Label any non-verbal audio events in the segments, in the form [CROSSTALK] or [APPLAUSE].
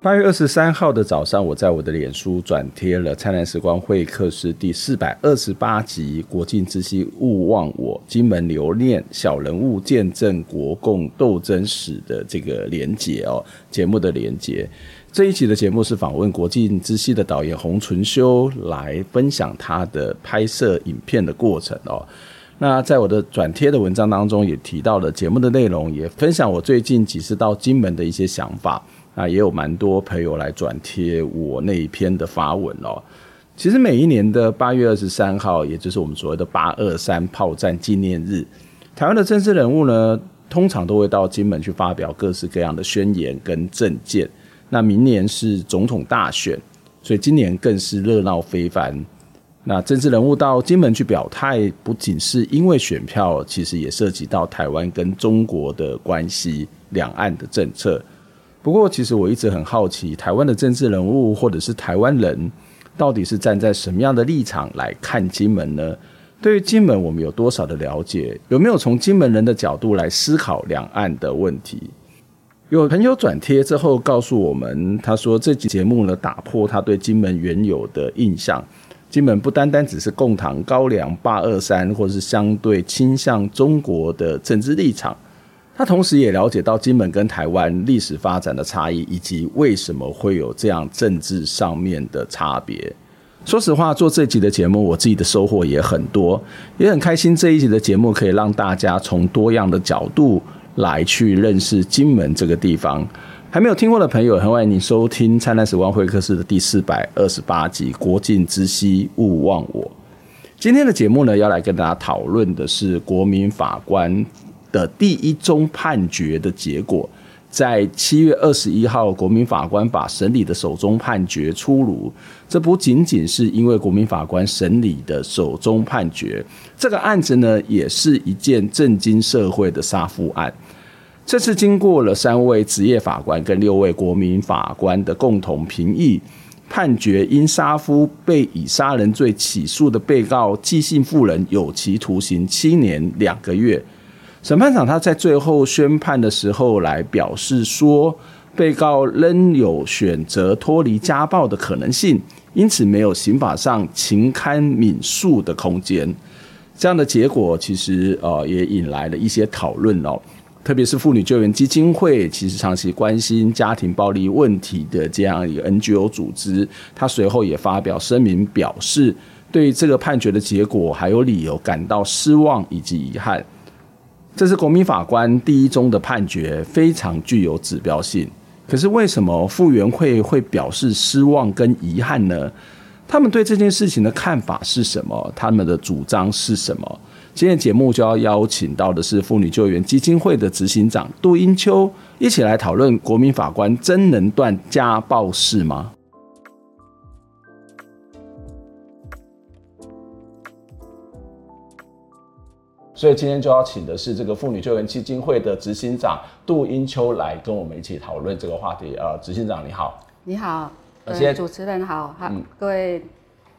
八月二十三号的早上，我在我的脸书转贴了《灿烂时光会客室》第四百二十八集《国境之西勿忘我》，金门留念小人物见证国共斗争史的这个连结哦，节目的连结。这一集的节目是访问《国境之西》的导演洪淳修来分享他的拍摄影片的过程哦。那在我的转贴的文章当中也提到了节目的内容，也分享我最近几次到金门的一些想法。那也有蛮多朋友来转贴我那一篇的发文哦。其实每一年的八月二十三号，也就是我们所谓的八二三炮战纪念日，台湾的政治人物呢，通常都会到金门去发表各式各样的宣言跟政见。那明年是总统大选，所以今年更是热闹非凡。那政治人物到金门去表态，不仅是因为选票，其实也涉及到台湾跟中国的关系、两岸的政策。不过，其实我一直很好奇，台湾的政治人物或者是台湾人，到底是站在什么样的立场来看金门呢？对于金门，我们有多少的了解？有没有从金门人的角度来思考两岸的问题？有朋友转贴之后告诉我们，他说这集节目呢，打破他对金门原有的印象。金门不单单只是共党高粱八二三，或是相对倾向中国的政治立场。他同时也了解到金门跟台湾历史发展的差异，以及为什么会有这样政治上面的差别。说实话，做这集的节目，我自己的收获也很多，也很开心。这一集的节目可以让大家从多样的角度来去认识金门这个地方。还没有听过的朋友，很欢迎你收听《灿烂时光会客室》的第四百二十八集《国境之西勿忘我》。今天的节目呢，要来跟大家讨论的是国民法官的第一宗判决的结果，在七月二十一号，国民法官把审理的首宗判决出炉。这不仅仅是因为国民法官审理的首宗判决，这个案子呢，也是一件震惊社会的杀夫案。这次经过了三位职业法官跟六位国民法官的共同评议，判决因杀夫被以杀人罪起诉的被告纪姓妇人有期徒刑七年两个月。审判长他在最后宣判的时候来表示说，被告仍有选择脱离家暴的可能性，因此没有刑法上情堪悯恕的空间。这样的结果其实呃也引来了一些讨论哦，特别是妇女救援基金会，其实长期关心家庭暴力问题的这样一个 NGO 组织，他随后也发表声明表示，对这个判决的结果还有理由感到失望以及遗憾。这是国民法官第一宗的判决，非常具有指标性。可是为什么复原会会表示失望跟遗憾呢？他们对这件事情的看法是什么？他们的主张是什么？今天节目就要邀请到的是妇女救援基金会的执行长杜英秋，一起来讨论：国民法官真能断家暴事吗？所以今天就要请的是这个妇女救援基金会的执行长杜英秋来跟我们一起讨论这个话题。呃，执行长你好，你好，谢。谢主持人好，好，嗯、各位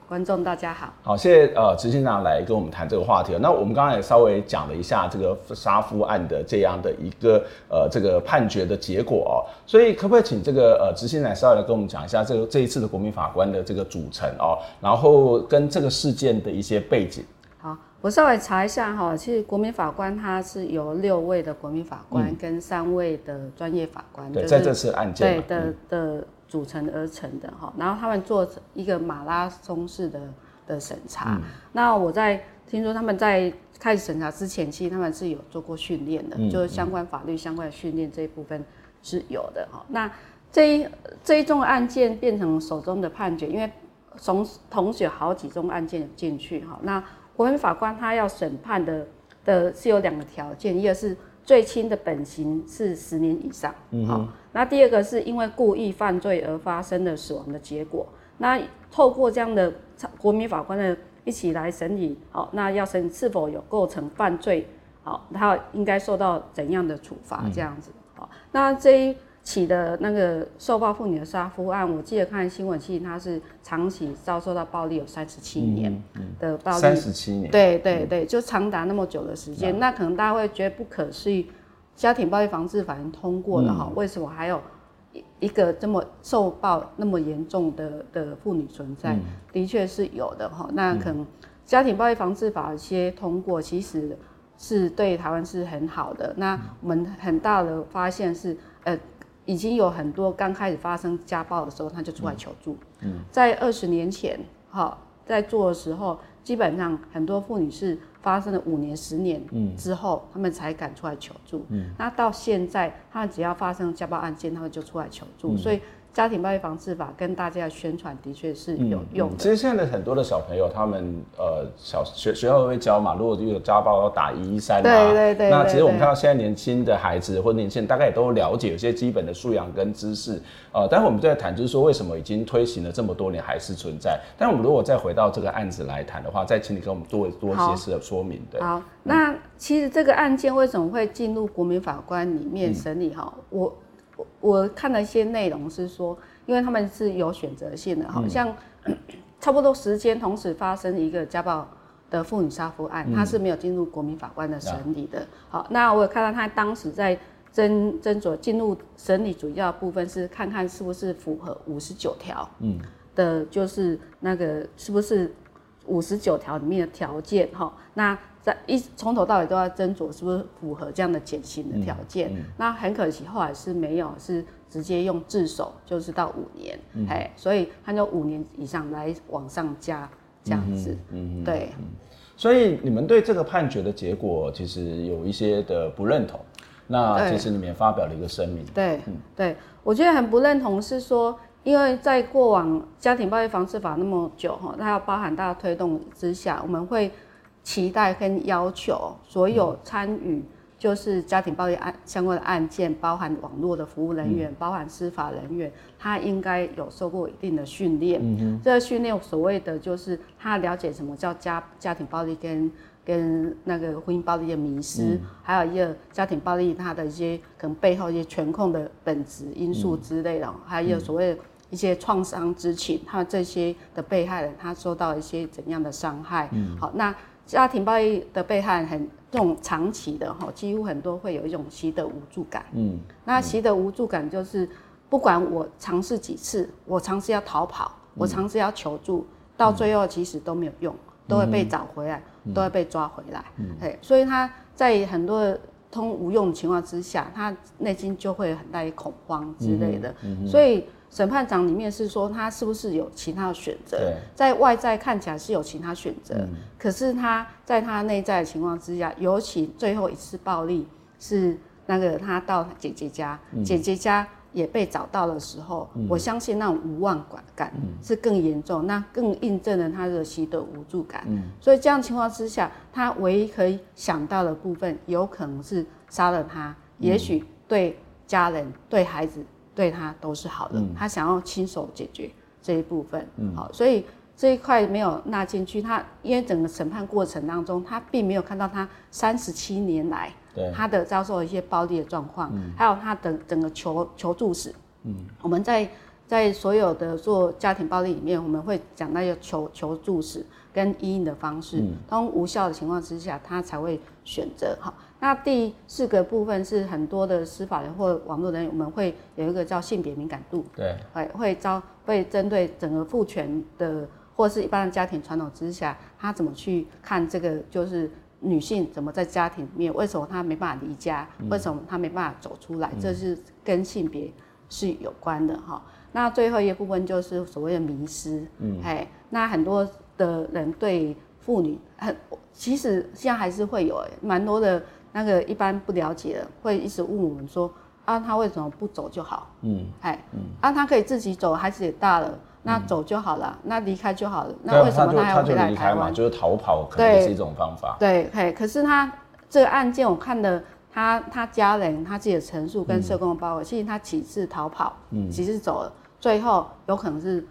观众大家好，好，谢谢呃执行长来跟我们谈这个话题。那我们刚刚也稍微讲了一下这个杀夫案的这样的一个呃这个判决的结果哦，所以可不可以请这个呃执行长稍微来跟我们讲一下这个这一次的国民法官的这个组成哦，然后跟这个事件的一些背景。我稍微查一下哈，其实国民法官他是由六位的国民法官跟三位的专业法官。对，在这次案件。对的的组成而成的哈，然后他们做一个马拉松式的的审查。嗯、那我在听说他们在开始审查之前，其实他们是有做过训练的，嗯、就是相关法律相关的训练这一部分是有的哈。那这一这一宗案件变成手中的判决，因为从同时有好几宗案件进去哈。那国民法官他要审判的的是有两个条件，一个是最轻的本刑是十年以上，好、那第二个是因为故意犯罪而发生的死亡的结果。那透过这样的国民法官的一起来审理，好，那要审是否有构成犯罪，好，他应该受到怎样的处罚这样子，好，那这一。起的那个受暴妇女的杀夫案，我记得看新闻，其实她是长期遭受到暴力有三十七年的暴力，三十七年，对对对，就长达那么久的时间，嗯、那可能大家会觉得不可思议，家庭暴力防治法已经通过了哈，嗯、为什么还有一个这么受暴那么严重的的妇女存在？嗯、的确是有的哈，那可能家庭暴力防治法一些通过，其实是对台湾是很好的。那我们很大的发现是，呃。已经有很多刚开始发生家暴的时候，他就出来求助。嗯，在二十年前，哈，在做的时候，基本上很多妇女是发生了五年、十年之后，他们才敢出来求助。嗯，那到现在，他们只要发生家暴案件，他们就出来求助。所以。家庭暴力防治法跟大家的宣传的确是有用的。其实现在的很多的小朋友，他们呃小学学校会教嘛，如果有家暴要打一一三啊。对对对。那其实我们看到现在年轻的孩子或年轻人，大概也都了解有些基本的素养跟知识。呃，待会我们再谈，就是说为什么已经推行了这么多年还是存在。但我们如果再回到这个案子来谈的话，再请你跟我们多多一些的说明。对。好，那其实这个案件为什么会进入国民法官里面审理？哈、嗯，我。我看了一些内容是说，因为他们是有选择性的，好像差不多时间同时发生一个家暴的妇女杀夫案，他是没有进入国民法官的审理的。好，那我有看到他当时在斟斟酌进入审理，主要部分是看看是不是符合五十九条，嗯，的就是那个是不是五十九条里面的条件，哈，那。在一从头到尾都要斟酌是不是符合这样的减刑的条件，嗯。嗯、那很可惜后来是没有，是直接用自首，就是到五年，哎、嗯，所以他就五年以上来往上加这样子，嗯，嗯对、嗯，所以你们对这个判决的结果其实有一些的不认同，那其实你们也发表了一个声明，对，嗯、对，我觉得很不认同是说，因为在过往家庭暴力防治法那么久哈，它要包含大家推动之下，我们会。期待跟要求所有参与就是家庭暴力案相关的案件，包含网络的服务人员，包含司法人员，他应该有受过一定的训练。嗯哼，这个训练所谓的就是他了解什么叫家家庭暴力跟跟那个婚姻暴力的迷失，嗯、还有一个家庭暴力它的一些可能背后一些权控的本质因素之类的，嗯、还有所谓一些创伤之情，他这些的被害人他受到一些怎样的伤害。嗯，好那。家庭暴力的被害很这种长期的哈，几乎很多会有一种习得无助感。嗯，那习得无助感就是，不管我尝试几次，我尝试要逃跑，我尝试要求助，到最后其实都没有用，都会被找回来，都会被抓回来。嗯，所以他在很多通无用的情况之下，他内心就会很大的恐慌之类的。所以。审判长里面是说他是不是有其他的选择？在外在看起来是有其他选择，嗯、可是他在他内在的情况之下，尤其最后一次暴力是那个他到姐姐家，嗯、姐姐家也被找到的时候，嗯、我相信那种无望感是更严重，嗯、那更印证了他的习得无助感。嗯、所以这样情况之下，他唯一可以想到的部分，有可能是杀了他，嗯、也许对家人、对孩子。对他都是好的，嗯、他想要亲手解决这一部分，嗯、好，所以这一块没有纳进去。他因为整个审判过程当中，他并没有看到他三十七年来他的遭受一些暴力的状况，嗯、还有他的整个求求助史。嗯，我们在在所有的做家庭暴力里面，我们会讲到要求求助史跟因应的方式，当、嗯、无效的情况之下，他才会选择好。那第四个部分是很多的司法人或网络人员，我们会有一个叫性别敏感度，对，会会招会针对整个父权的或是一般的家庭传统之下，他怎么去看这个，就是女性怎么在家庭里面，为什么她没办法离家，为什么她没办法走出来，这是跟性别是有关的哈。那最后一个部分就是所谓的迷失，嗯，哎，那很多的人对妇女很，其实现在还是会有哎，蛮多的那个一般不了解的，会一直问我们说，啊，他为什么不走就好？嗯，哎，嗯，啊，他可以自己走，孩子也大了，那走就好了，那离开就好了，那为什么他还要回来台湾？就是逃跑，可能是一种方法。对，嘿，可是他这个案件我看的。他他家人他自己的陈述跟社工的报告，其实他几次逃跑，嗯，几次走了，最后有可能是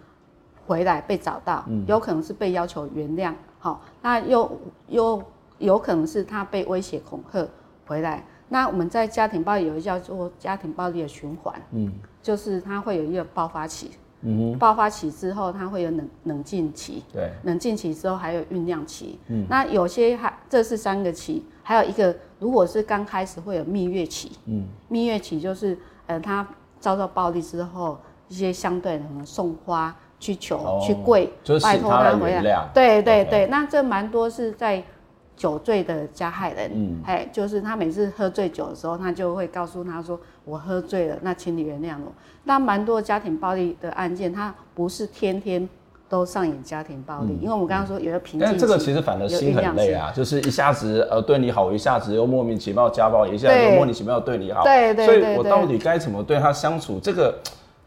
回来被找到，嗯，有可能是被要求原谅，好，那又又有可能是他被威胁恐吓回来。那我们在家庭暴力有一个叫做家庭暴力的循环，嗯，就是他会有一个爆发期，嗯哼，爆发期之后他会有冷冷静期，对，冷静期之后还有酝酿期，嗯，那有些还这是三个期，还有一个。如果是刚开始会有蜜月期，嗯，蜜月期就是，呃，他遭到暴力之后，一些相对可能送花去求、哦、去跪，就是拜托他回来，对对对。那这蛮多是在酒醉的加害人，嗯，哎，就是他每次喝醉酒的时候，他就会告诉他说，我喝醉了，那请你原谅我。那蛮多家庭暴力的案件，他不是天天。都上演家庭暴力，嗯、因为我们刚刚说有的平静，但这个其实反而心很累啊，就是一下子呃对你好，一下子又莫名其妙家暴，一下子又莫名其妙对你好，对对，对，对，对，所以我到底该怎么对他相处？这个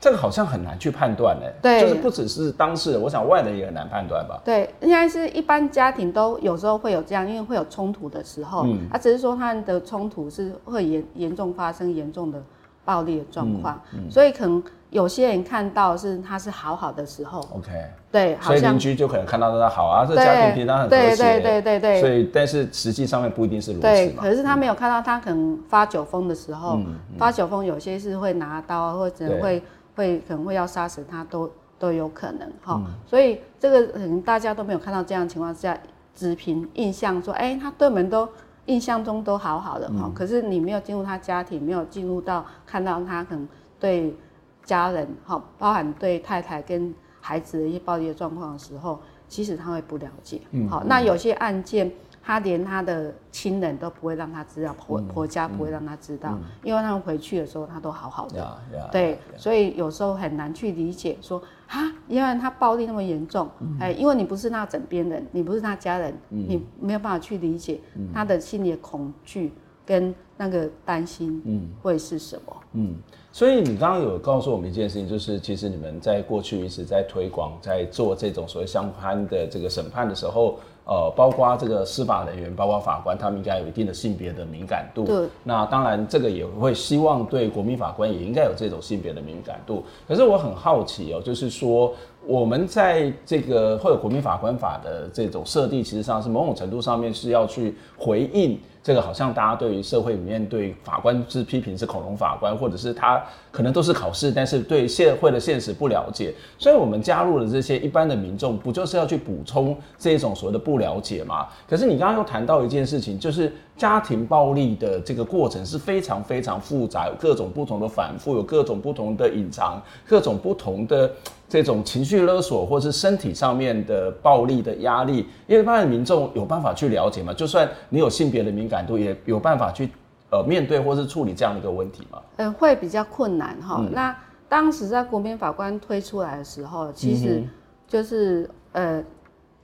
这个好像很难去判断呢。对，就是不只是当事人，我想外人也很难判断吧。对，应该是一般家庭都有时候会有这样，因为会有冲突的时候，嗯，啊，只是说他们的冲突是会严严重发生严重的暴力的状况，嗯嗯、所以可能。有些人看到是他是好好的时候，OK，对，所以邻居就可能看到他好啊，这家庭平常很和谐，对对对对对，所以但是实际上面不一定是如此。对，可是他没有看到他可能发酒疯的时候，发酒疯有些是会拿刀或者会会可能会要杀死他都都有可能哈，所以这个可能大家都没有看到这样的情况之下，只凭印象说，哎，他对门都印象中都好好的哈，可是你没有进入他家庭，没有进入到看到他可能对。家人哈，包含对太太跟孩子的一些暴力的状况的时候，其实他会不了解。嗯，好，那有些案件，他连他的亲人都不会让他知道，婆婆家不会让他知道，因为他们回去的时候他都好好的。对，所以有时候很难去理解说啊，因为他暴力那么严重，哎，因为你不是那枕边人，你不是他家人，你没有办法去理解他的心里的恐惧跟那个担心，嗯，会是什么？嗯。所以你刚刚有告诉我们一件事情，就是其实你们在过去一直在推广，在做这种所谓相关的这个审判的时候，呃，包括这个司法人员，包括法官，他们应该有一定的性别的敏感度。对。那当然，这个也会希望对国民法官也应该有这种性别的敏感度。可是我很好奇哦，就是说我们在这个或者国民法官法的这种设定，其实上是某种程度上面是要去回应。这个好像大家对于社会里面对法官是批评是恐龙法官，或者是他可能都是考试，但是对社会的现实不了解。所以我们加入了这些一般的民众，不就是要去补充这种所谓的不了解吗？可是你刚刚又谈到一件事情，就是家庭暴力的这个过程是非常非常复杂，各种不同的反复，有各种不同的隐藏，各种不同的。这种情绪勒索，或是身体上面的暴力的压力，因为一般的民众有办法去了解吗？就算你有性别的敏感度，也有办法去呃面对或是处理这样的一个问题吗？嗯，会比较困难哈。嗯、那当时在国民法官推出来的时候，其实就是、嗯、呃，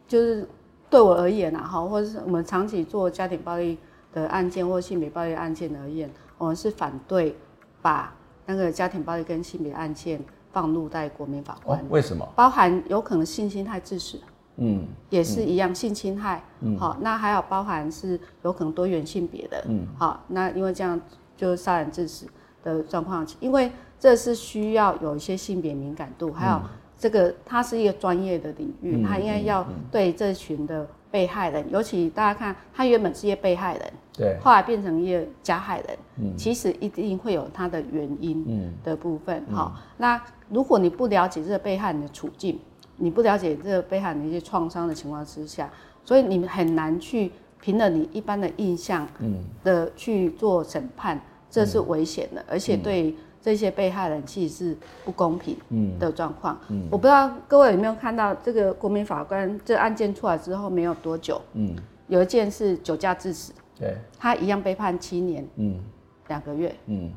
就是对我而言呐哈，或者是我们长期做家庭暴力的案件或性别暴力案件而言，我们是反对把那个家庭暴力跟性别案件。放入在国民法官，为什么？包含有可能性侵害致死，嗯，也是一样性侵害，嗯，好，那还有包含是有可能多元性别的，嗯，好，那因为这样就是杀人致死的状况，因为这是需要有一些性别敏感度，还有这个它是一个专业的领域，它应该要对这群的被害人，尤其大家看，他原本是一个被害人。对，后来变成一个加害人，嗯，其实一定会有他的原因的部分，好，嗯，那如果你不了解这个被害人的处境，你不了解这个被害人的一些创伤的情况之下，所以你们很难去凭着你一般的印象，嗯，的去做审判，这是危险的，而且对这些被害人其实是不公平的状况。嗯，我不知道各位有没有看到这个国民法官这案件出来之后没有多久，嗯，有一件是酒驾致死。对，他一样被判七年，嗯，两个月，嗯，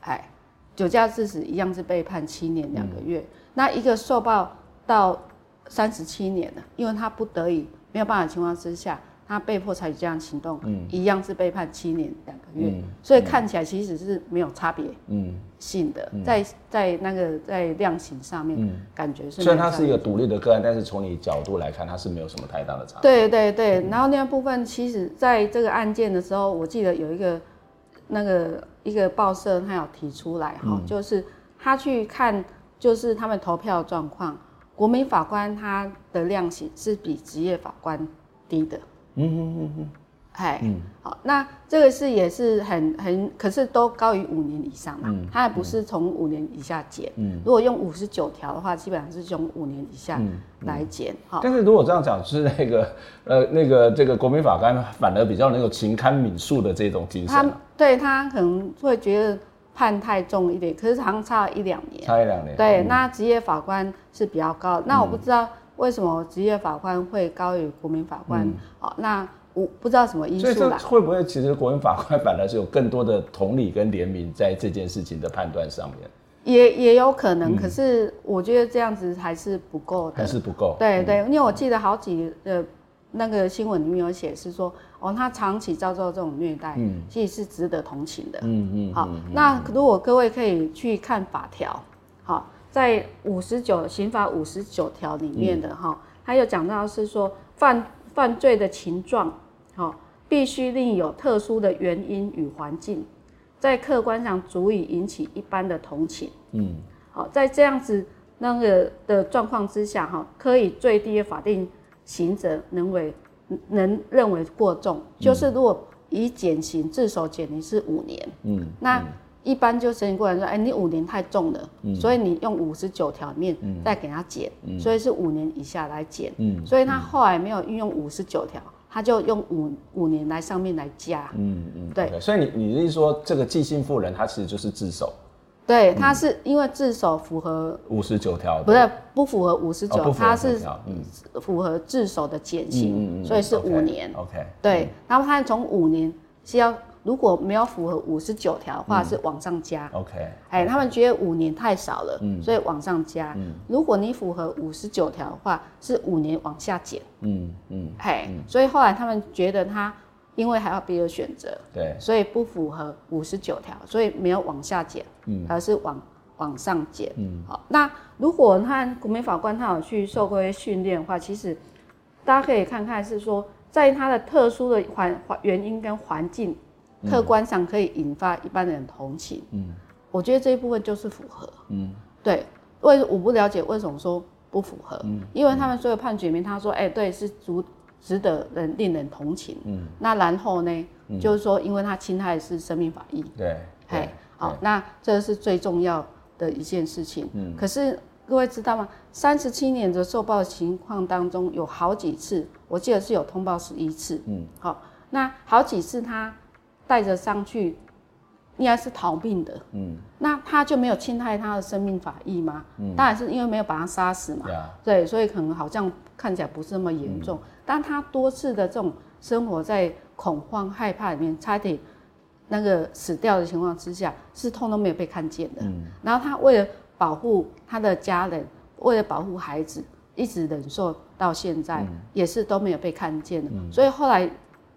哎，酒驾致死一样是被判七年两个月。嗯、那一个受报到三十七年了，因为他不得已没有办法情况之下，他被迫采取这样行动，嗯，一样是被判七年两个月。嗯、所以看起来其实是没有差别，嗯，性的，嗯、在在那个在量刑上面，嗯、感觉是。虽然它是一个独立的个案，但是从你角度来看，它是没有什么太大的差别。对对对，嗯、然后那部分其实在这个案件的时候，我记得有一个那个一个报社他有提出来哈，嗯、就是他去看就是他们投票状况，国民法官他的量刑是比职业法官低的。嗯嗯嗯嗯，哎，嗯，好，那这个是也是很很，可是都高于五年以上嘛，嗯，它还不是从五年以下减，嗯，如果用五十九条的话，基本上是从五年以下来减，哈。但是如果这样讲，就是那个呃那个这个国民法官反而比较能够情堪敏恕的这种精神，他对他可能会觉得判太重一点，可是好像差了一两年，差一两年，对，那职业法官是比较高，那我不知道。为什么职业法官会高于国民法官？好、嗯，那我不知道什么因素啦。所以会不会其实国民法官反而是有更多的同理跟怜悯在这件事情的判断上面？也也有可能，嗯、可是我觉得这样子还是不够的。还是不够。对对，因为我记得好几个那个新闻里面有写是说，哦，他长期遭受这种虐待，嗯，其实是值得同情的。嗯嗯。好，那如果各位可以去看法条，好。在五十九刑法五十九条里面的哈，他有讲到是说犯犯罪的情状，哈，必须另有特殊的原因与环境，在客观上足以引起一般的同情。嗯，好，在这样子那个的状况之下，哈，可以最低的法定刑责能为能认为过重，就是如果以减刑自首减刑是五年，嗯，那。一般就审理过来说，哎，你五年太重了，嗯、所以你用五十九条里面再给他减，嗯、所以是五年以下来减，嗯、所以他后来没有运用五十九条，他就用五五年来上面来加，嗯嗯，对，okay, 所以你你是说这个寄信妇人他其实就是自首，对，他是因为自首符合五十九条，不是不符合五十九，他是符合自首的减刑，嗯、所以是五年，OK，, 对，然后他从五年是要。如果没有符合五十九条的话，是往上加。OK，哎，他们觉得五年太少了，所以往上加。如果你符合五十九条的话，是五年往下减。嗯嗯，哎，所以后来他们觉得他因为还要别的选择，对，所以不符合五十九条，所以没有往下减，而是往往上减。嗯，好，那如果他国民法官他有去受过训练的话，其实大家可以看看是说，在他的特殊的环环原因跟环境。客观上可以引发一般人同情，嗯，我觉得这一部分就是符合，嗯，对，为我不了解为什么说不符合，嗯，因为他们所有判决里面他说，哎、欸，对，是足值得人令人同情，嗯，那然后呢，嗯、就是说，因为他侵害的是生命法益，对，嘿，好，那这是最重要的一件事情，嗯，可是各位知道吗？三十七年的受报情况当中，有好几次，我记得是有通报十一次，嗯，好，那好几次他。带着上去，应该是逃命的。嗯，那他就没有侵害他的生命法益吗？嗯，当然是因为没有把他杀死嘛。对，所以可能好像看起来不是那么严重。嗯，但他多次的这种生活在恐慌、害怕里面，差点那个死掉的情况之下，是痛都没有被看见的。嗯，然后他为了保护他的家人，为了保护孩子，一直忍受到现在，嗯，也是都没有被看见的。嗯，所以后来。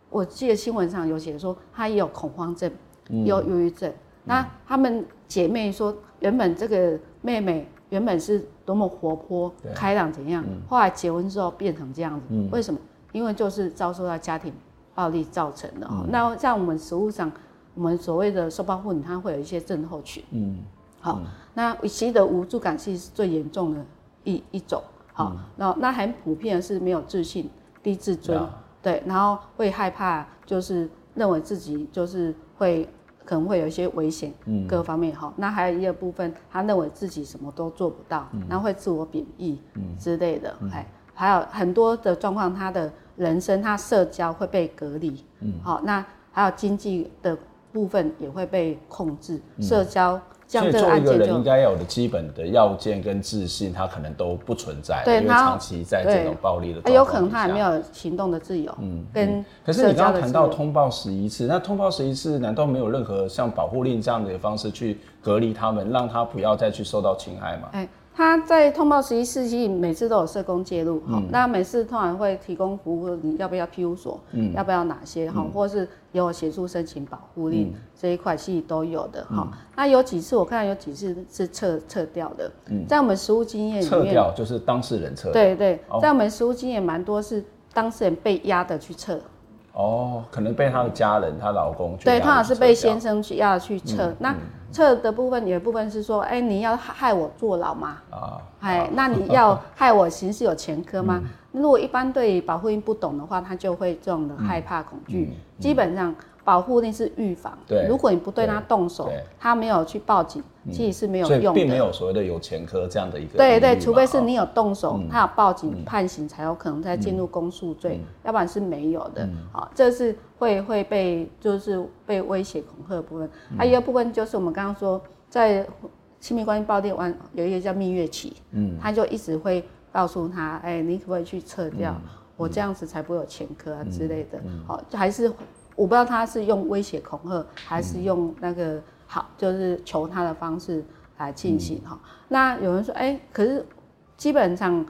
我记得新闻上有写说，她也有恐慌症，也有忧郁症。嗯、那她们姐妹说，原本这个妹妹原本是多么活泼、对开朗怎样，嗯、后来结婚之后变成这样子。嗯、为什么？因为就是遭受到家庭暴力造成的。嗯、那像我们实务上，我们所谓的受暴妇女，她会有一些症候群。嗯。好，嗯、那其实的无助感是最严重的一一种。好，嗯、那那很普遍的是没有自信、低自尊。嗯对，然后会害怕，就是认为自己就是会可能会有一些危险，嗯，各方面哈。那还有一个部分，他认为自己什么都做不到，嗯，然后会自我贬义，嗯之类的，哎，还有很多的状况，他的人生他社交会被隔离，嗯，好，那还有经济的部分也会被控制，社交。所以做一个人应该要有的基本的要件跟自信，他可能都不存在，对，因为长期在这种暴力的有可能他还没有行动的自由。嗯，跟可是你刚刚谈到通报十一次，那通报十一次，难道没有任何像保护令这样的方式去隔离他们，让他不要再去受到侵害吗？欸他在通报十一次期，每次都有社工介入，哈、嗯，那每次通常会提供服务，你要不要庇护所，嗯，要不要哪些，哈、嗯，或是有协助申请保护令、嗯、这一块，其实都有的，哈、嗯。那有几次我看有几次是撤撤掉的，嗯，在我们实务经验里面，撤掉就是当事人撤，对对，在我们实务经验蛮多是当事人被压的去撤。哦，可能被他的家人，她老公对，他好像是被先生去压去撤。嗯、那撤的部分，有一部分是说，哎、欸，你要害我坐牢吗？啊，哎、啊，那你要害我刑事有前科吗？嗯、如果一般对保护令不懂的话，他就会这种的害怕恐惧。基本上。保护令是预防，对，如果你不对他动手，他没有去报警，其实是没有用的。并没有所谓的有前科这样的一个。对对，除非是你有动手，嗯、他有报警、嗯、判刑，才有可能再进入公诉罪、嗯，要不然是没有的。好、嗯，这是会会被就是被威胁恐吓的部分。还、有一个部分就是我们刚刚说，在亲密关系暴力完有一个叫蜜月期，嗯，他就一直会告诉他，哎、欸，你可不可以去撤掉、嗯？我这样子才不会有前科啊之类的。好、嗯，还是。我不知道他是用威胁恐吓，还是用那个好，就是求他的方式来进行哈、嗯。那有人说，哎、欸，可是基本上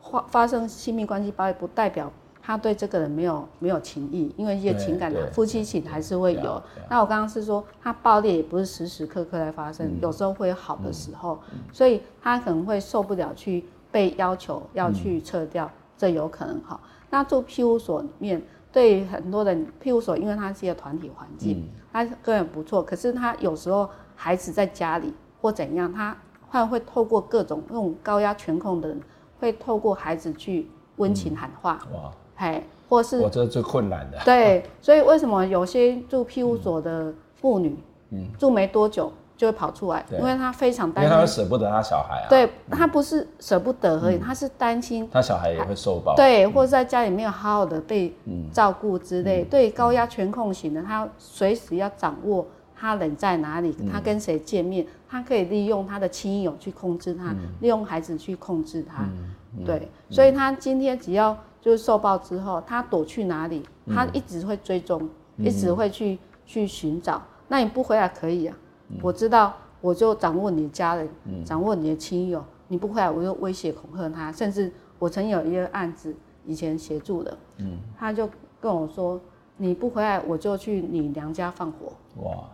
发发生亲密关系暴力，不代表他对这个人没有没有情谊，因为一些情感的夫妻情还是会有。那我刚刚是说，他暴力也不是时时刻刻在发生，嗯、有时候会有好的时候、嗯，所以他可能会受不了去被要求要去撤掉，嗯、这有可能哈。那住庇护所里面。对很多人，庇护所，因为它是一个团体环境，他个人不错。可是他有时候孩子在家里或怎样，他会会透过各种那种高压权控的人，会透过孩子去温情喊话。嗯、哇，嘿，或是我这是最困难的。对，所以为什么有些住庇护所的妇女，嗯，住没多久。就会跑出来，因为他非常担心，因为他舍不得他小孩啊。对，他不是舍不得而已，嗯、他是担心他小孩也会受暴。对，或者在家里没有好好的被照顾之类。嗯、对，高压全控型的，他随时要掌握他人在哪里，嗯、他跟谁见面，他可以利用他的亲友去控制他，嗯、利用孩子去控制他。嗯、对、嗯，所以他今天只要就是受暴之后，他躲去哪里，他一直会追踪、嗯，一直会去去寻找。那你不回来可以啊。我知道，我就掌握你的家人，嗯、掌握你的亲友。你不回来，我就威胁恐吓他。甚至我曾有一个案子，以前协助的，嗯，他就跟我说：“你不回来，我就去你娘家放火。”哇！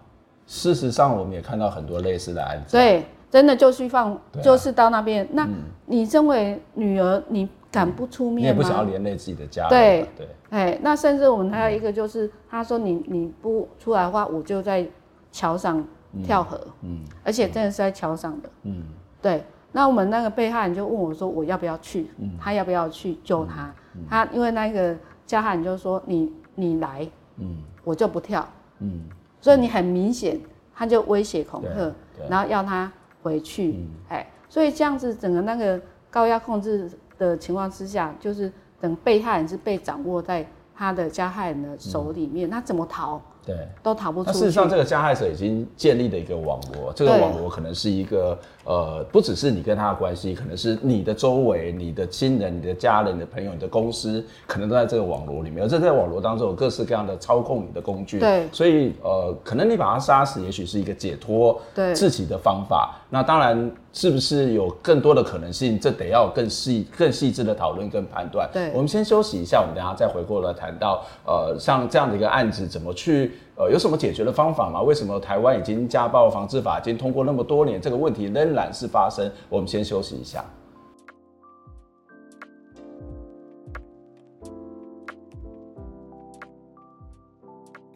事实上，我们也看到很多类似的案子。对，真的就去放，啊、就是到那边。那你身为女儿，你敢不出面吗？你也不想要连累自己的家人。对对，哎，那甚至我们还有一个，就是、嗯、他说：“你你不出来的话，我就在桥上。”跳河，嗯，而且真的是在桥上的，嗯，对。那我们那个被害人就问我说：“我要不要去？嗯、他要不要去救他？他因为那个加害人就说：‘你你来，嗯，我就不跳，嗯。’所以你很明显，他就威胁恐吓，然后要他回去，哎、嗯，所以这样子整个那个高压控制的情况之下，就是等被害人是被掌握在他的加害人的手里面，嗯、他怎么逃？对，都逃不出。那事实上，这个加害者已经建立了一个网络，这个网络可能是一个呃，不只是你跟他的关系，可能是你的周围、你的亲人、你的家人、你的朋友、你的公司，可能都在这个网络里面。而这在网络当中有各式各样的操控你的工具。对，所以呃，可能你把他杀死，也许是一个解脱自己的方法。那当然，是不是有更多的可能性？这得要更细、更细致的讨论跟判断。对，我们先休息一下，我们等下再回过来谈到呃，像这样的一个案子怎么去。呃，有什么解决的方法吗？为什么台湾已经家暴防治法已经通过那么多年，这个问题仍然是发生？我们先休息一下。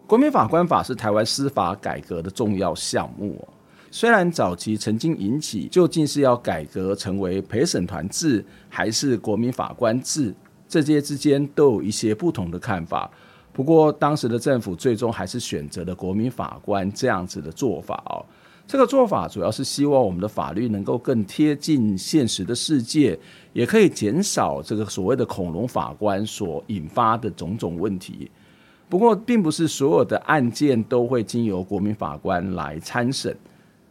国民法官法是台湾司法改革的重要项目。虽然早期曾经引起，究竟是要改革成为陪审团制，还是国民法官制，这些之间都有一些不同的看法。不过，当时的政府最终还是选择了国民法官这样子的做法哦。这个做法主要是希望我们的法律能够更贴近现实的世界，也可以减少这个所谓的“恐龙法官”所引发的种种问题。不过，并不是所有的案件都会经由国民法官来参审。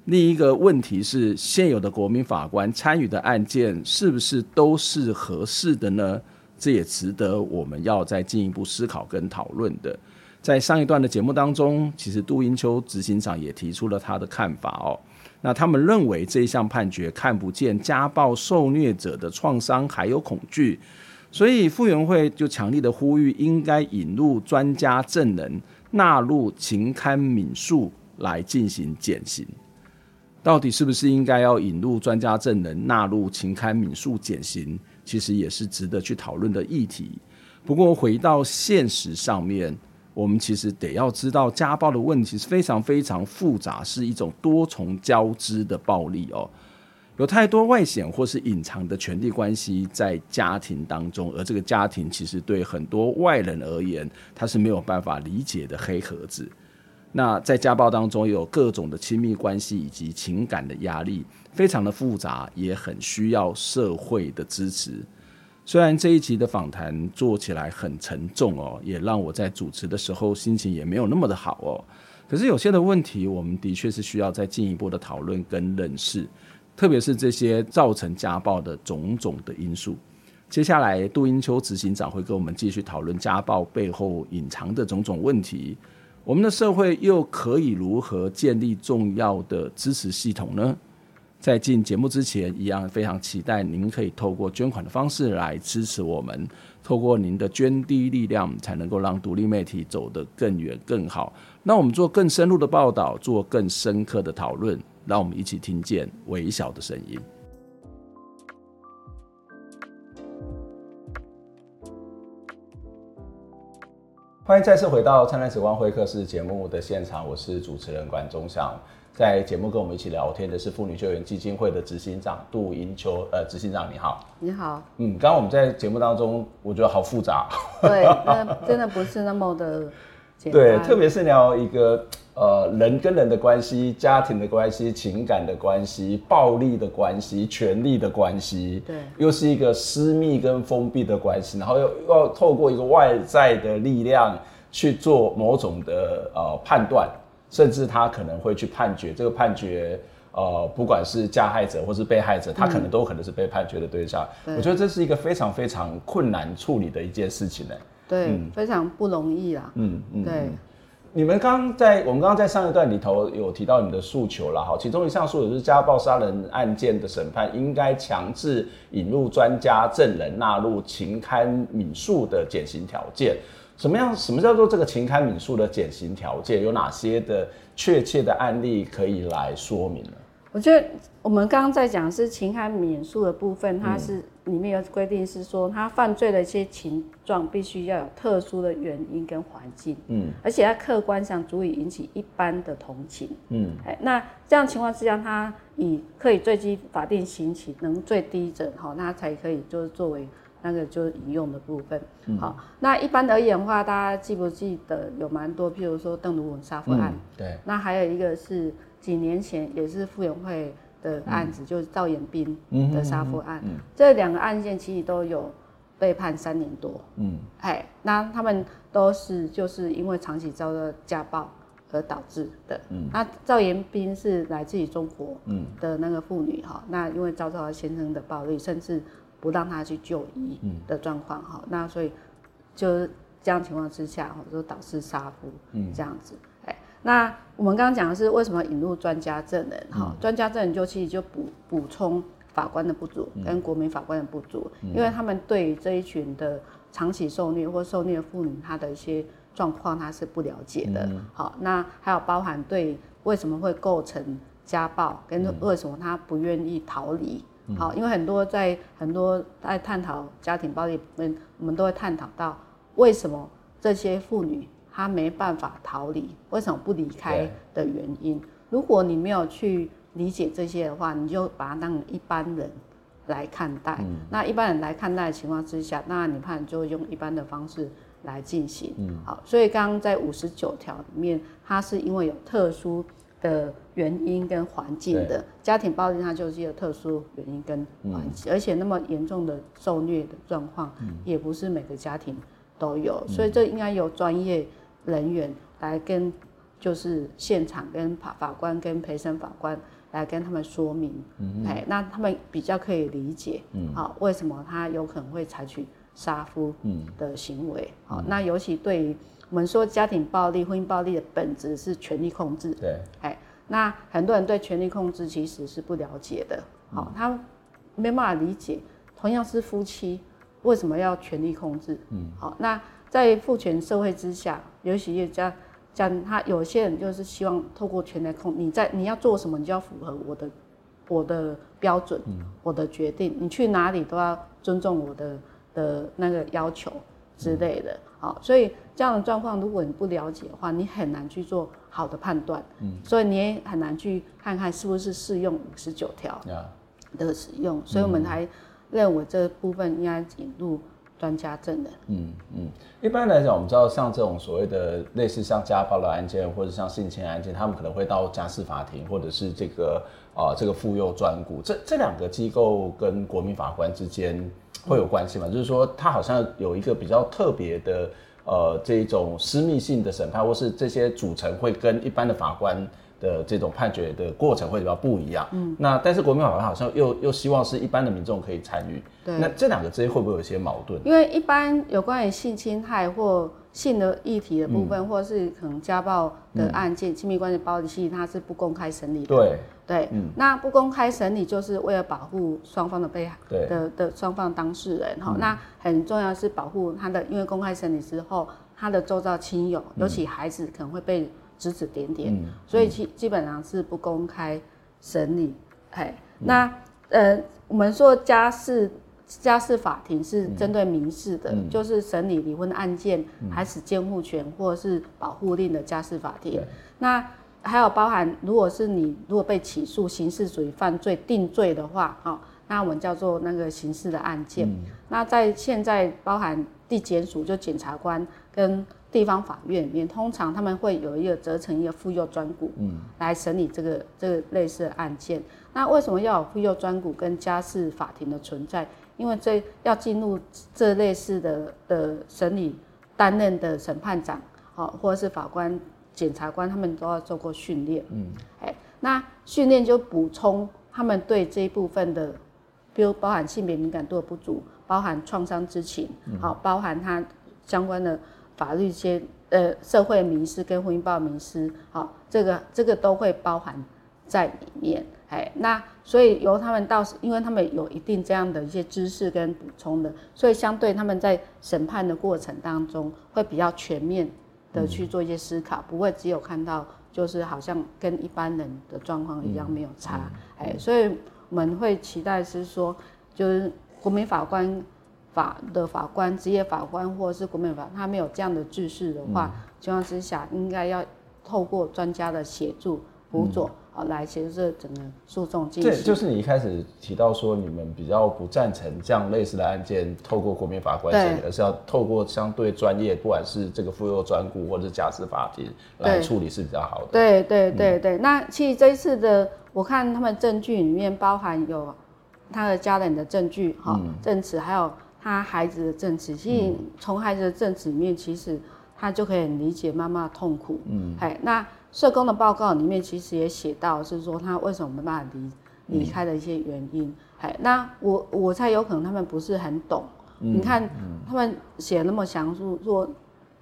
另一个问题是，现有的国民法官参与的案件是不是都是合适的呢？这也值得我们要再进一步思考跟讨论的。在上一段的节目当中，其实杜英秋执行长也提出了他的看法哦。那他们认为这一项判决看不见家暴受虐者的创伤还有恐惧。所以复原会就强力的呼吁，应该引入专家证人，纳入情堪悯恕来进行减刑。到底是不是应该要引入专家证人，纳入情堪敏诉减刑？其实也是值得去讨论的议题。不过回到现实上面，我们其实得要知道，家暴的问题是非常非常复杂，是一种多重交织的暴力哦。有太多外显或是隐藏的权力关系在家庭当中，而这个家庭其实对很多外人而言，他是没有办法理解的黑盒子。那在家暴当中，有各种的亲密关系以及情感的压力，非常的复杂，也很需要社会的支持。虽然这一集的访谈做起来很沉重哦，也让我在主持的时候心情也没有那么的好哦。可是有些的问题，我们的确是需要再进一步的讨论跟认识。特别是这些造成家暴的种种的因素，接下来杜英秋执行长会跟我们继续讨论家暴背后隐藏的种种问题。我们的社会又可以如何建立重要的支持系统呢？在进节目之前，一样非常期待您可以透过捐款的方式来支持我们。透过您的捐滴力量，才能够让独立媒体走得更远更好。那我们做更深入的报道，做更深刻的讨论。让我们一起听见微小的声音。欢迎再次回到《灿烂时光会客室》节目的现场，我是主持人管中祥。在节目跟我们一起聊天的是妇女救援基金会的执行长杜英秋。呃，执行长你好。你好。嗯，刚刚我们在节目当中，我觉得好复杂。对，真的不是那么的简单。对，特别是聊一个。呃，人跟人的关系、家庭的关系、情感的关系、暴力的关系、权力的关系，对，又是一个私密跟封闭的关系，然后又又要透过一个外在的力量去做某种的呃判断，甚至他可能会去判决这个判决，呃，不管是加害者或是被害者，他可能都可能是被判决的对象。嗯、我觉得这是一个非常非常困难处理的一件事情呢。对，嗯、非常不容易啦。嗯嗯，对。你们刚刚在我们刚刚在上一段里头有提到你们的诉求了哈，其中一项诉求是家暴杀人案件的审判应该强制引入专家证人，纳入情堪悯恕的减刑条件。什么样？什么叫做这个情堪悯恕的减刑条件？有哪些的确切的案例可以来说明呢？我觉得我们刚刚在讲是情堪悯恕的部分，它是。里面有规定是说，他犯罪的一些情状必须要有特殊的原因跟环境，嗯，而且他客观上足以引起一般的同情，嗯，哎，那这样情况之下，他以可以最低法定刑期能最低者，好，那才可以就是作为那个就是引用的部分，好，嗯，那一般而言的话，大家记不记得有蛮多，譬如说邓如文杀夫案，嗯，对，那还有一个是几年前也是妇援会。的案子就是赵延斌的杀夫案，这两个案件其实都有被判三年多。嗯，哎，那他们都是就是因为长期遭到家暴而导致的。嗯，那赵延斌是来自于中国的那个妇女哈，嗯、那因为遭到了先生的暴力，甚至不让他去就医的状况哈，那所以就是这样情况之下，就导致杀夫这样子。那我们刚刚讲的是为什么引入专家证人？哈、嗯，专家证人就其实就补补充法官的不足，跟国民法官的不足，嗯、因为他们对于这一群的长期受虐或受虐妇女，她的一些状况他是不了解的。好、嗯，那还有包含对为什么会构成家暴，跟为什么他不愿意逃离。好、嗯，因为很多在很多在探讨家庭暴力，我们我们都会探讨到为什么这些妇女。他没办法逃离，为什么不离开的原因？如果你没有去理解这些的话，你就把它当一般人来看待。嗯、那一般人来看待的情况之下，那你看就用一般的方式来进行。嗯、好，所以刚刚在五十九条里面，它是因为有特殊的原因跟环境的家庭暴力，它就是有特殊原因跟环境，嗯、而且那么严重的受虐的状况，也不是每个家庭都有，所以这应该有专业人员来跟就是现场跟法法官跟陪审法官来跟他们说明，嗯，哎，那他们比较可以理解，嗯，好，为什么他有可能会采取杀夫的行为，好，那尤其对于我们说家庭暴力、婚姻暴力的本质是权力控制，对，哎，那很多人对权力控制其实是不了解的，好，他没办法理解，同样是夫妻，为什么要权力控制？嗯，好，那在父权社会之下，尤其业家讲他有些人就是希望透过权力控，你在你要做什么，你就要符合我的我的标准，嗯，我的决定，你去哪里都要尊重我的的那个要求之类的。好，所以这样的状况，如果你不了解的话，你很难去做好的判断。嗯，所以你也很难去看看是不是适用五十九条的使用。嗯、所以我们还认为这部分应该引入专家证人。嗯嗯，一般来讲，我们知道像这种所谓的类似像家暴的案件，或者像性侵案件，他们可能会到家事法庭，或者是这个啊、这个妇幼专股。这这两个机构跟国民法官之间。会有关系吗？就是说，他好像有一个比较特别的，呃，这一种私密性的审判，或是这些组成会跟一般的法官的这种判决的过程会比较不一样。嗯，那但是国民法官好像又又希望是一般的民众可以参与。对，那这两个之间会不会有一些矛盾？因为一般有关于性侵害或性的议题的部分，嗯、或是可能家暴的案件、亲、嗯、密关系暴力，其实它是不公开审理的。对。对，嗯，那不公开审理就是为了保护双方的被害的的的双方当事人哈、嗯。那很重要是保护他的，因为公开审理之后，他的周遭亲友，尤其孩子可能会被指指点点，嗯、所以基基本上是不公开审理。哎、嗯，那呃，我们说家事家事法庭是针对民事的，嗯、就是审理离婚案件、嗯、孩子监护权或者是保护令的家事法庭。那还有包含，如果是你如果被起诉刑事属于犯罪定罪的话，哈，那我们叫做那个刑事的案件。嗯、那在现在包含地检署就检察官跟地方法院里面，通常他们会有一个责成一个妇幼专股，嗯，来审理这个这个类似的案件。那为什么要有妇幼专股跟家事法庭的存在？因为这要进入这类似的的审理担任的审判长，好，或者是法官。检察官他们都要做过训练，嗯，哎，那训练就补充他们对这一部分的，比如包含性别敏感度的不足，包含创伤知情，好、嗯，包含他相关的法律一些呃社会迷思跟婚姻暴力迷思，好，这个这个都会包含在里面，哎，那所以由他们到，因为他们有一定这样的一些知识跟补充的，所以相对他们在审判的过程当中会比较全面。的去做一些思考，不会只有看到就是好像跟一般人的状况一样没有差，哎、所以我们会期待是说，就是国民法官法的法官、职业法官或者是国民法，他没有这样的知识的话，情况之下应该要透过专家的协助辅佐。嗯好，来协助这整个诉讼进行。对，就是你一开始提到说，你们比较不赞成这样类似的案件透过国民法官审理，而是要透过相对专业，不管是这个妇幼专股或者是家事法庭来处理是比较好的。对对对对、嗯，那其实这一次的，我看他们证据里面包含有他的家人的证据，哈、嗯，证词，还有他孩子的证词。其实从孩子的证词里面，其实他就可以理解妈妈的痛苦。嗯，哎，那。社工的报告里面其实也写到，是说他为什么没办法离离开的一些原因。哎、嗯，那我我猜有可能他们不是很懂。嗯、你看、嗯、他们写那么详述，说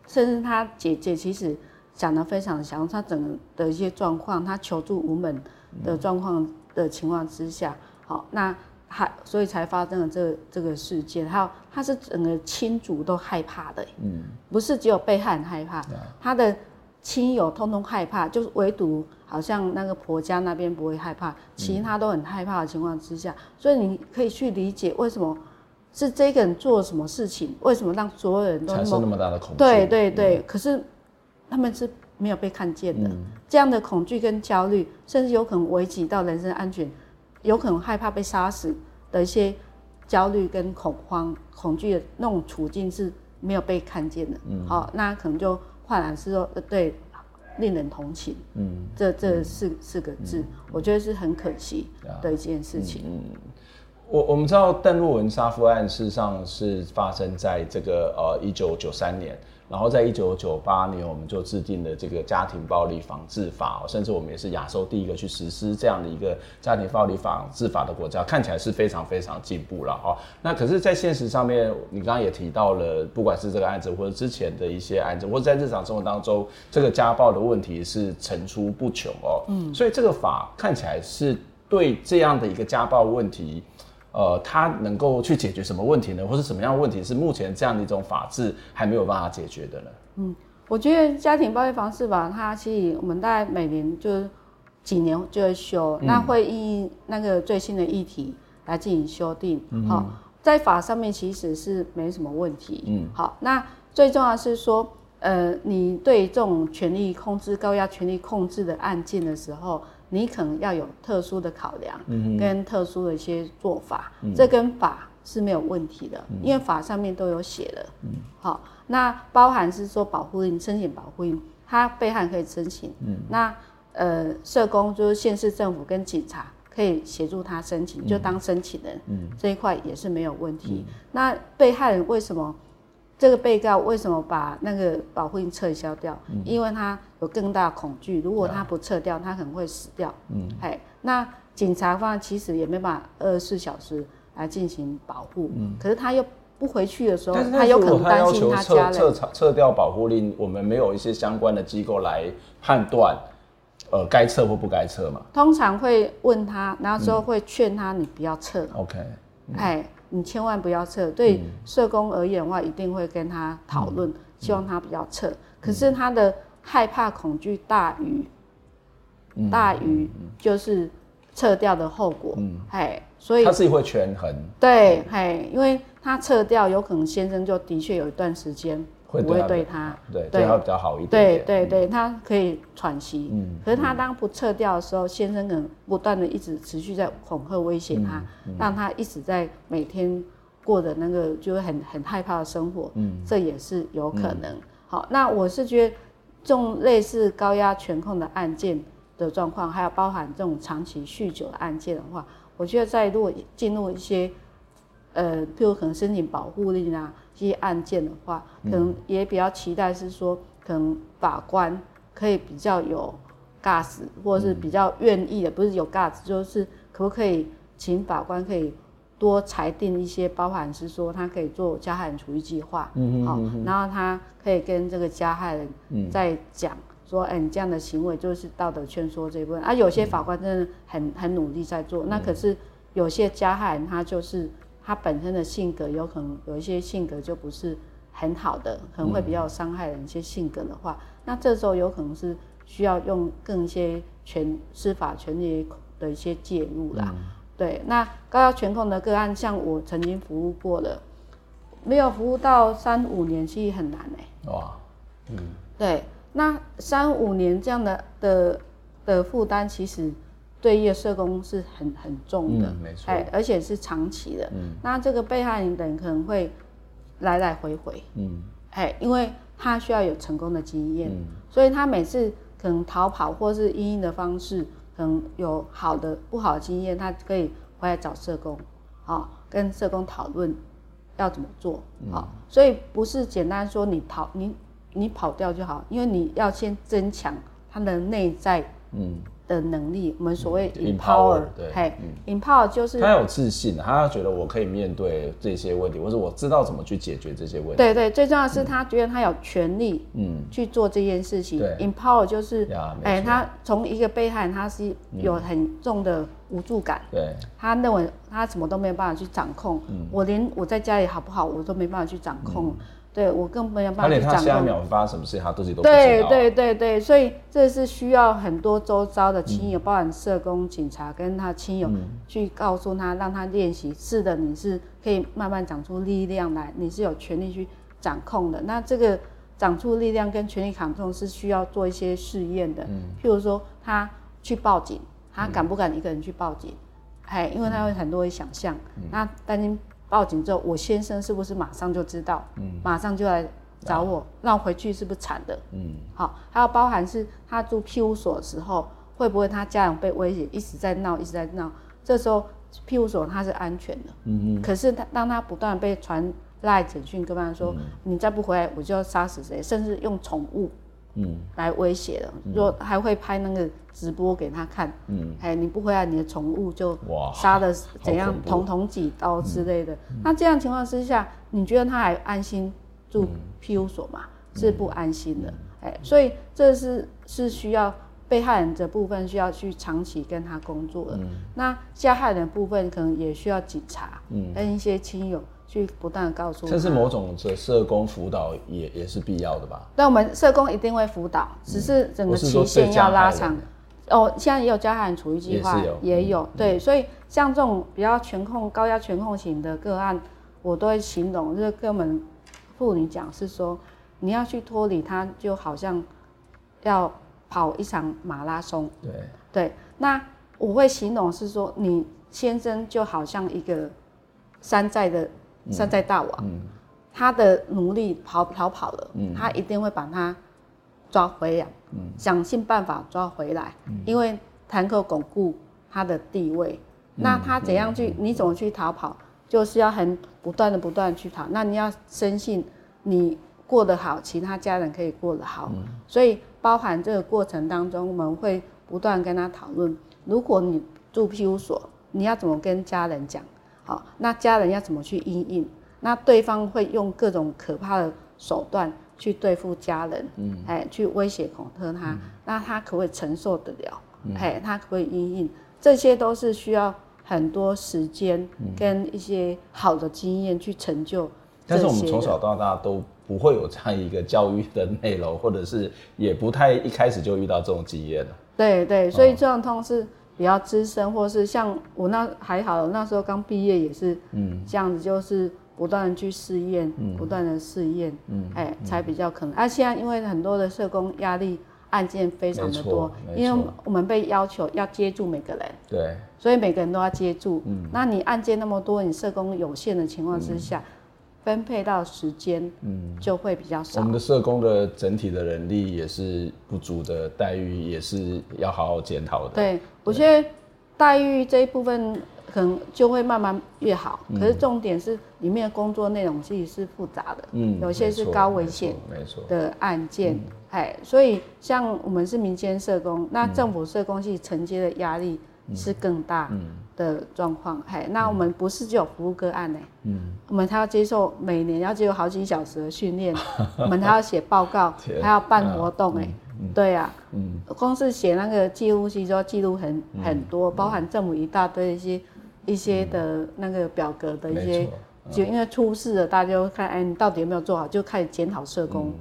甚至他姐姐其实讲的非常详，他整个的一些状况，他求助无门的状况的情况之下，好，那还所以才发生了这个这个事件。还有他是整个亲族都害怕的，嗯，不是只有被害人害怕，嗯、他的。亲友通通害怕，就是唯独好像那个婆家那边不会害怕，其他都很害怕的情况之下，所以你可以去理解为什么是这个人做了什么事情，为什么让所有人都产生那么大的恐惧？对对对、嗯，可是他们是没有被看见的，嗯、这样的恐惧跟焦虑，甚至有可能危及到人身安全，有可能害怕被杀死的一些焦虑跟恐慌、恐惧的那种处境是没有被看见的。嗯，好，那可能就。换然是说，对，令人同情。嗯，这这四四个字、嗯，我觉得是很可惜的一件事情。嗯，我我们知道邓若文杀夫案事实上是发生在这个呃一九九三年。然后在一九九八年，我们就制定了这个家庭暴力防治法，甚至我们也是亚洲第一个去实施这样的一个家庭暴力防治法的国家，看起来是非常非常进步了哈。那可是，在现实上面，你刚刚也提到了，不管是这个案子，或者之前的一些案子，或者在日常生活当中，这个家暴的问题是层出不穷哦。嗯，所以这个法看起来是对这样的一个家暴问题。呃，它能够去解决什么问题呢？或是什么样的问题是目前这样的一种法制还没有办法解决的呢？嗯，我觉得家庭暴力防治法，它其实我们大概每年就是几年就会修，嗯、那会依那个最新的议题来进行修订。好、嗯哦，在法上面其实是没什么问题。嗯，好，那最重要的是说，呃，你对这种权力控制、高压权力控制的案件的时候。你可能要有特殊的考量，跟特殊的一些做法，嗯、这跟法是没有问题的，嗯、因为法上面都有写的。嗯、好，那包含是说保护令，申请保护令，他被害人可以申请。嗯、那呃，社工就是县市政府跟警察可以协助他申请，嗯、就当申请人，嗯、这一块也是没有问题。嗯、那被害人为什么？这个被告为什么把那个保护令撤销掉？嗯、因为他有更大恐惧，如果他不撤掉，他可能会死掉。嗯，哎，那警察方其实也没办法二十四小时来进行保护。嗯，可是他又不回去的时候，他有可能担心他家人。撤撤撤掉保护令，我们没有一些相关的机构来判断，呃，该撤或不该撤嘛？通常会问他，然后之后会劝他，你不要撤。OK，哎。你千万不要撤，对社工而言的话，一定会跟他讨论，嗯、希望他不要撤。嗯、可是他的害怕、恐惧大于、嗯、大于就是撤掉的后果，嗯，嘿，所以他自己会权衡，对，嘿，因为他撤掉，有可能先生就的确有一段时间。会不会对他，对对他比较好一点，点。对对对，他可以喘息。嗯。可是他当不撤掉的时候，先生可能不断的一直持续在恐吓威胁他，让他一直在每天过的那个就是很很害怕的生活。嗯。这也是有可能。好，那我是觉得这种类似高压权控的案件的状况，还有包含这种长期酗酒的案件的话，我觉得在如果进入一些呃，譬如可能申请保护令啊。这些案件的话，可能也比较期待是说，可能法官可以比较有 gas，或者是比较愿意的，不是有 gas，就是可不可以请法官可以多裁定一些，包含是说他可以做加害人处遇计划，嗯好，然后他可以跟这个加害人再讲说，哎，你这样的行为就是道德劝说这一部分，啊，有些法官真的很很努力在做，那可是有些加害人他就是。他本身的性格有可能有一些性格就不是很好的，可能会比较伤害人一些性格的话，嗯、那这时候有可能是需要用更一些权司法权力的一些介入啦。嗯、对，那高压权控的个案，像我曾经服务过的，没有服务到三五年，其实很难哎、欸。哇，嗯，对，那三五年这样的的的负担，其实。对一个社工是很很重的，嗯、没错，哎，而且是长期的。嗯，那这个被害人等可能会来来回回，嗯，哎，因为他需要有成功的经验，嗯，所以他每次可能逃跑或是因应的方式，可能有好的不好的经验，他可以回来找社工，好，跟社工讨论要怎么做，好，嗯，所以不是简单说你逃你你跑掉就好，因为你要先增强他的内在，嗯。的能力，我们所谓 empower，对，嘿，empower 就是他有自信，他觉得我可以面对这些问题，或者我知道怎么去解决这些问题。对对，最重要的是他觉得他有权利，嗯，去做这件事情。empower 就是，哎，他从一个被害人，他是有很重的无助感，对，他认为他什么都没有办法去掌控，我连我在家里好不好，我都没办法去掌控。对，我更没有办法去掌控。他连他下一秒发生什么事，他自己都不知道。对对对对，所以这是需要很多周遭的亲友，嗯、包含社工、警察跟他亲友，去告诉他，让他练习。是的，你是可以慢慢长出力量来，你是有权利去掌控的。那这个长出力量跟权力掌控是需要做一些试验的。嗯、譬如说，他去报警，他敢不敢一个人去报警？哎、嗯，因为他会很多想象，嗯、那担心。报警之后，我先生是不是马上就知道？嗯，马上就来找我，那我回去是不是惨的？嗯，好，还有包含是他住庇护所的时候，会不会他家人被威胁，一直在闹，一直在闹？这时候庇护所他是安全的，嗯嗯，可是他当他不断被传赖简讯，跟他说、嗯、你再不回来，我就要杀死谁，甚至用宠物。嗯，来威胁的，若还会拍那个直播给他看，嗯，哎，你不回来，你的宠物就哇杀的怎样，捅捅几刀之类的。嗯、那这样情况之下，你觉得他还安心住庇护所吗？嗯、是不安心的，哎、嗯，所以这是是需要被害人的部分需要去长期跟他工作的。嗯、那加害人的部分可能也需要警察，嗯，跟一些亲友。去不断告诉，这是某种的社工辅导也也是必要的吧？那，我们社工一定会辅导，只是整个期限要拉长。哦，现在也有加害人处遇计划，也有对，所以像这种比较全控、高压全控型的个案，我都会形容，就是跟我们妇女讲，是说你要去脱离他，就好像要跑一场马拉松。对对，那我会形容是说，你先生就好像一个山寨的。山寨大王，嗯、他的奴隶跑逃跑了，嗯、他一定会把他抓回来，嗯、想尽办法抓回来，嗯、因为坦克巩固他的地位。嗯、那他怎样去？嗯、你怎么去逃跑？就是要很不断的不断去逃。那你要深信你过得好，其他家人可以过得好。嗯、所以包含这个过程当中，我们会不断跟他讨论：如果你住庇护所，你要怎么跟家人讲？好，那家人要怎么去应应？那对方会用各种可怕的手段去对付家人，嗯，哎，去威胁恐吓他，嗯、那他可不可以承受得了？嗯、哎，他可不可以应应？这些都是需要很多时间跟一些好的经验去成就。但是我们从小到大都不会有这样一个教育的内容，或者是也不太一开始就遇到这种经验了。对对，所以这种痛是。比较资深，或是像我那还好，那时候刚毕业也是，嗯，这样子就是不断的去试验，嗯、不断的试验，嗯，哎，才比较可能。而、现在因为很多的社工压力案件非常的多，因为我们被要求要接住每个人，对，所以每个人都要接住。嗯，那你案件那么多，你社工有限的情况之下。嗯分配到时间，嗯，就会比较少。我们的社工的整体的人力也是不足的，待遇也是要好好检讨的。对，我觉得待遇这一部分可能就会慢慢越好。可是重点是里面的工作内容其实是复杂的，嗯，有些是高危险的案件，哎，所以像我们是民间社工，那政府社工系承接的压力是更大。嗯。的状况，嘿，那我们不是只有服务个案呢，嗯，我们还要接受每年要接受好几小时的训练，[LAUGHS] 我们还要写报告，还要办活动，哎，对呀，嗯，光是写那个记录器就要记录很很多，包含政府一大堆一些一些的那个表格的一些，就因为出事了，大家就看，哎，你到底有没有做好，就开始检讨社工，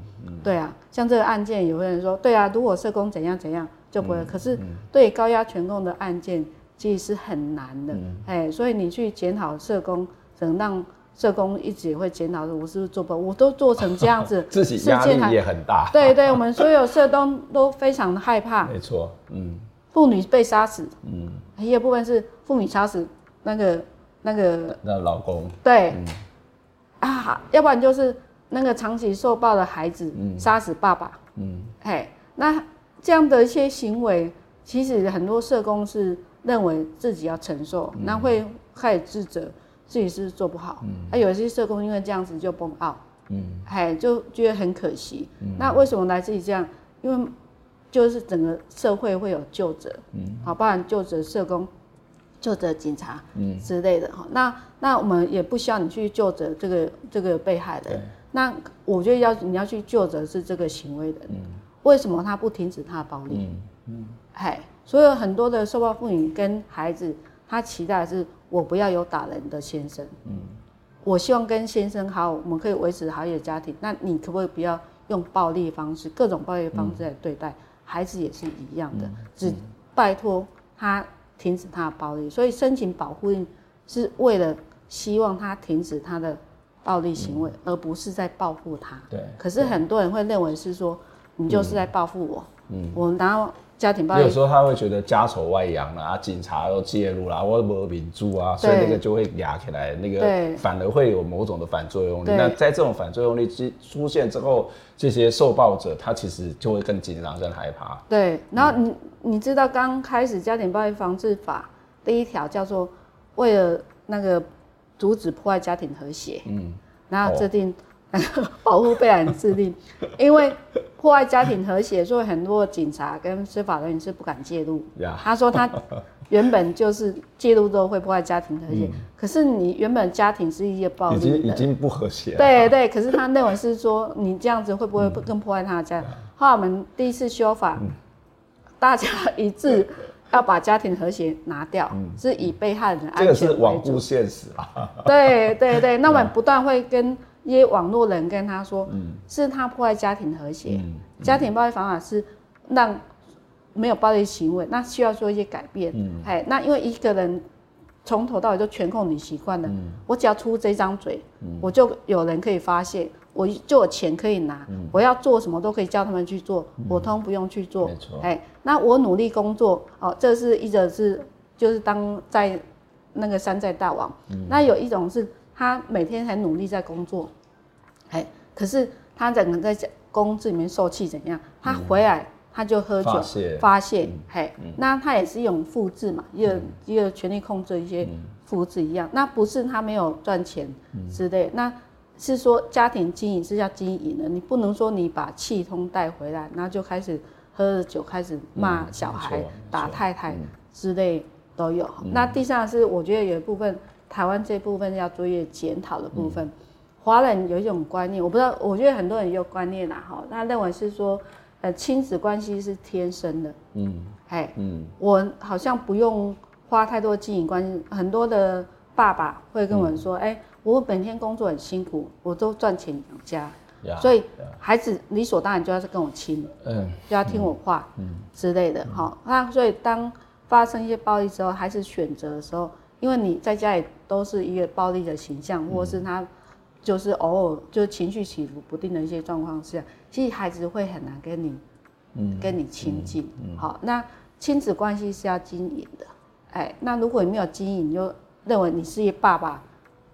对啊，像这个案件，有些人说，对啊，如果社工怎样怎样就不会，可是对高压权控的案件。其实是很难的，哎、嗯，所以你去检讨社工，可能让社工一直也会检讨说，我是不是做不好？我都做成这样子，[LAUGHS] 自己压力也很大。对对，我们所有社工都非常的害怕。没错，嗯，妇女被杀死，嗯，一个部分是妇女杀死那个那个那老公，对，嗯、啊，要不然就是那个长期受暴的孩子杀死爸爸，嗯，哎，那这样的一些行为，其实很多社工是。认为自己要承受，那会开始自责，自己是做不好。嗯，啊，有些社工因为这样子就崩 out，嗯，哎，就觉得很可惜。嗯，那为什么来自于这样？因为就是整个社会会有救者，嗯，好，包含救者社工、救者警察，嗯之类的哈。那那我们也不需要你去救者这个这个被害人。那我觉得要你要去救者是这个行为人，为什么他不停止他的暴力？嗯嗯，哎。所以很多的受暴妇女跟孩子，他期待的是我不要有打人的先生，嗯，我希望跟先生好，我们可以维持好一个家庭。那你可不可以不要用暴力方式，各种暴力的方式来对待、嗯、孩子也是一样的，嗯、只拜托他停止他的暴力。所以申请保护令是为了希望他停止他的暴力行为，嗯、而不是在报复他。对。可是很多人会认为是说，你就是在报复我，嗯，我然后。家庭暴力，有时候他会觉得家丑外扬了啊，警察都介入了，我没民主啊，所以那个就会压起来，那个反而会有某种的反作用力。那在这种反作用力之出现之后，这些受暴者他其实就会更紧张、更害怕。对，然后你、嗯、你知道刚开始家庭暴力防治法第一条叫做为了那个阻止破坏家庭和谐，嗯，然后制定那个 [LAUGHS] 保护被害人自立，因为破坏家庭和谐，所以很多警察跟司法人员是不敢介入。他说他原本就是介入之后会破坏家庭和谐，可是你原本家庭是一些暴力，已经已经不和谐。对对，可是他认为是说你这样子会不会更破坏他的家？后来我们第一次修法，大家一致。要把家庭和谐拿掉，嗯、是以被害人的安全。这个是罔顾现实啊！对对对，那我们不断会跟一些网络人跟他说，嗯、是他破坏家庭和谐。嗯嗯、家庭暴力方法是让没有暴力行为，那需要做一些改变。哎、嗯，那因为一个人从头到尾就全控你习惯了，嗯、我只要出这张嘴，嗯、我就有人可以发现。我就有钱可以拿，嗯、我要做什么都可以叫他们去做，嗯、我通不用去做。没错，哎，那我努力工作，哦，这是一种是就是当在那个山寨大王。嗯、那有一种是他每天很努力在工作，哎，可是他整个在公司里面受气怎样？他回来他就喝酒发泄，嘿，那他也是一种复制嘛，一个一个权力控制一些复制一样。那不是他没有赚钱之类，那。是说家庭经营是要经营的，你不能说你把气通带回来，然后就开始喝了酒开始骂小孩、嗯、打太太之类都有。嗯、那第三是我觉得有一部分台湾这部分要做一个检讨的部分。华、嗯、人有一种观念，我不知道，我觉得很多人有观念啦，哈，他认为是说，呃，亲子关系是天生的，嗯，哎，嗯，我好像不用花太多经营关系，很多的爸爸会跟我们说，哎、嗯。欸我每天工作很辛苦，我都赚钱养家所以孩子理所当然就要是跟我亲，嗯，就要听我话，嗯。之类的，哈、嗯，那所以当发生一些暴力之后，孩子选择的时候，因为你在家里都是一个暴力的形象，嗯、或是他就是偶尔就是情绪起伏不定的一些状况下，其实孩子会很难跟你，嗯，跟你亲近，嗯嗯嗯、好，那亲子关系是要经营的，哎，那如果你没有经营，你就认为你是一个爸爸。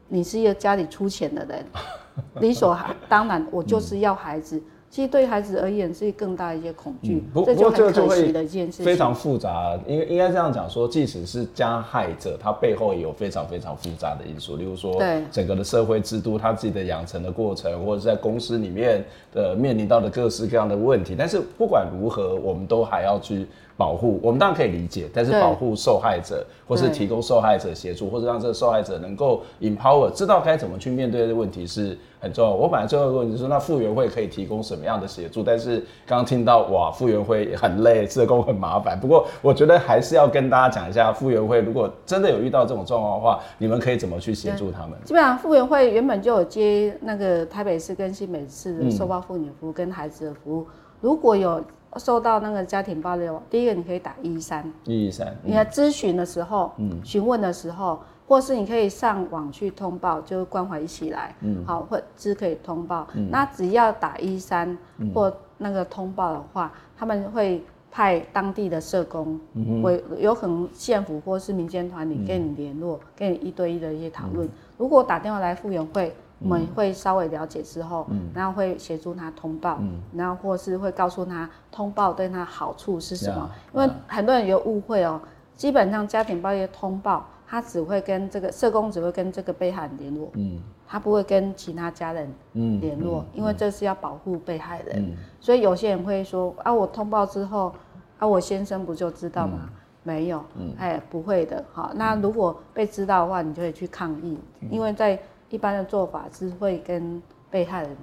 你是一个家里出钱的人，[LAUGHS] 理所当然，我就是要孩子。其实对孩子而言是更大的一些恐惧，嗯、这就很可惜的一件事情。非常复杂，应该应该这样讲说，即使是加害者，他背后也有非常非常复杂的因素，例如说，整个的社会制度，他自己的养成的过程，或者是在公司里面的面临到的各式各样的问题。但是不管如何，我们都还要去。保护我们当然可以理解，但是保护受害者，或是提供受害者协助，或者让这个受害者能够 empower，知道该怎么去面对的问题是很重要。我本来最后一个问题是说，那复原会可以提供什么样的协助？但是刚刚听到哇，复原会很累，社工很麻烦。不过我觉得还是要跟大家讲一下，复原会如果真的有遇到这种状况的话，你们可以怎么去协助他们？基本上复原会原本就有接那个台北市跟新北市的受暴妇女服务跟孩子的服务，嗯、如果有。受到那个家庭暴力，第一个你可以打一一三，一一三，你在咨询的时候，嗯，询问的时候，或是你可以上网去通报，就是关怀一起来，嗯，好，或是可以通报，嗯，那只要打一三或那个通报的话，嗯，他们会派当地的社工，嗯，会有可能县府或是民间团体跟你联络，跟你一对一的一些讨论。如果打电话来复原会。我们会稍微了解之后，嗯，然后会协助他通报，嗯，然后或是会告诉他通报对他好处是什么，因为很多人有误会哦。基本上家庭暴力通报，他只会跟这个社工只会跟这个被害人联络，嗯，他不会跟其他家人联络，因为这是要保护被害人。所以有些人会说啊，我通报之后，啊，我先生不就知道吗？没有，哎，不会的。好，那如果被知道的话，你就会去抗议，因为在。一般的做法是会跟被害人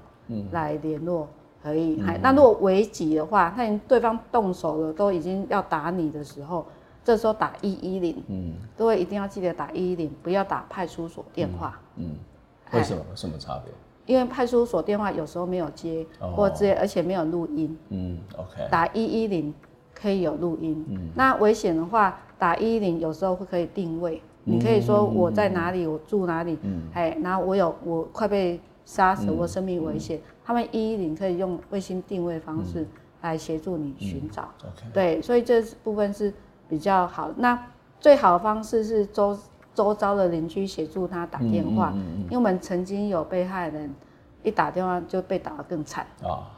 来联络而已。嗯、那如果危急的话，他对方动手了，都已经要打你的时候，这时候打一一零。嗯，各位一定要记得打一一零，不要打派出所电话。嗯，嗯，为什么？什么差别？因为派出所电话有时候没有接，哦、或接而且没有录音。嗯，OK。打一一零可以有录音。嗯，那危险的话，打一一零有时候会可以定位。你可以说我在哪里，我住哪里，哎，然后我有我快被杀死我生命危险，他们一一零可以用卫星定位方式来协助你寻找。对，所以这部分是比较好。那最好的方式是周周遭的邻居协助他打电话，因为我们曾经有被害人一打电话就被打得更惨啊。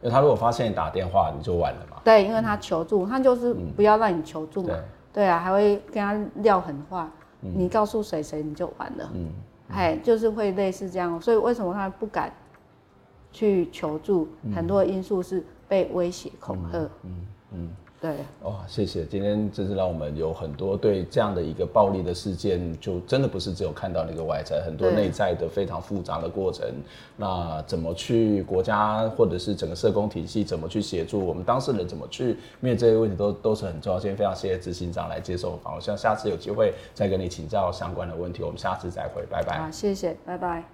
因为他如果发现你打电话，你就完了嘛。对，因为他求助，他就是不要让你求助嘛。对啊，还会跟他撂狠话。你告诉谁谁你就完了。嗯，哎，就是会类似这样，所以为什么他不敢去求助？很多因素是被威胁恐吓。嗯嗯。嗯对，哇，谢谢，今天真是让我们有很多对这样的一个暴力的事件，就真的不是只有看到那个外在，很多内在的非常复杂的过程。那怎么去国家或者是整个社工体系怎么去协助我们当事人，怎么去面对这些问题都，都都是很重要。今天非常谢谢执行长来接受访问，我希望下次有机会再跟你请教相关的问题。我们下次再会，拜拜。好，谢谢，拜拜。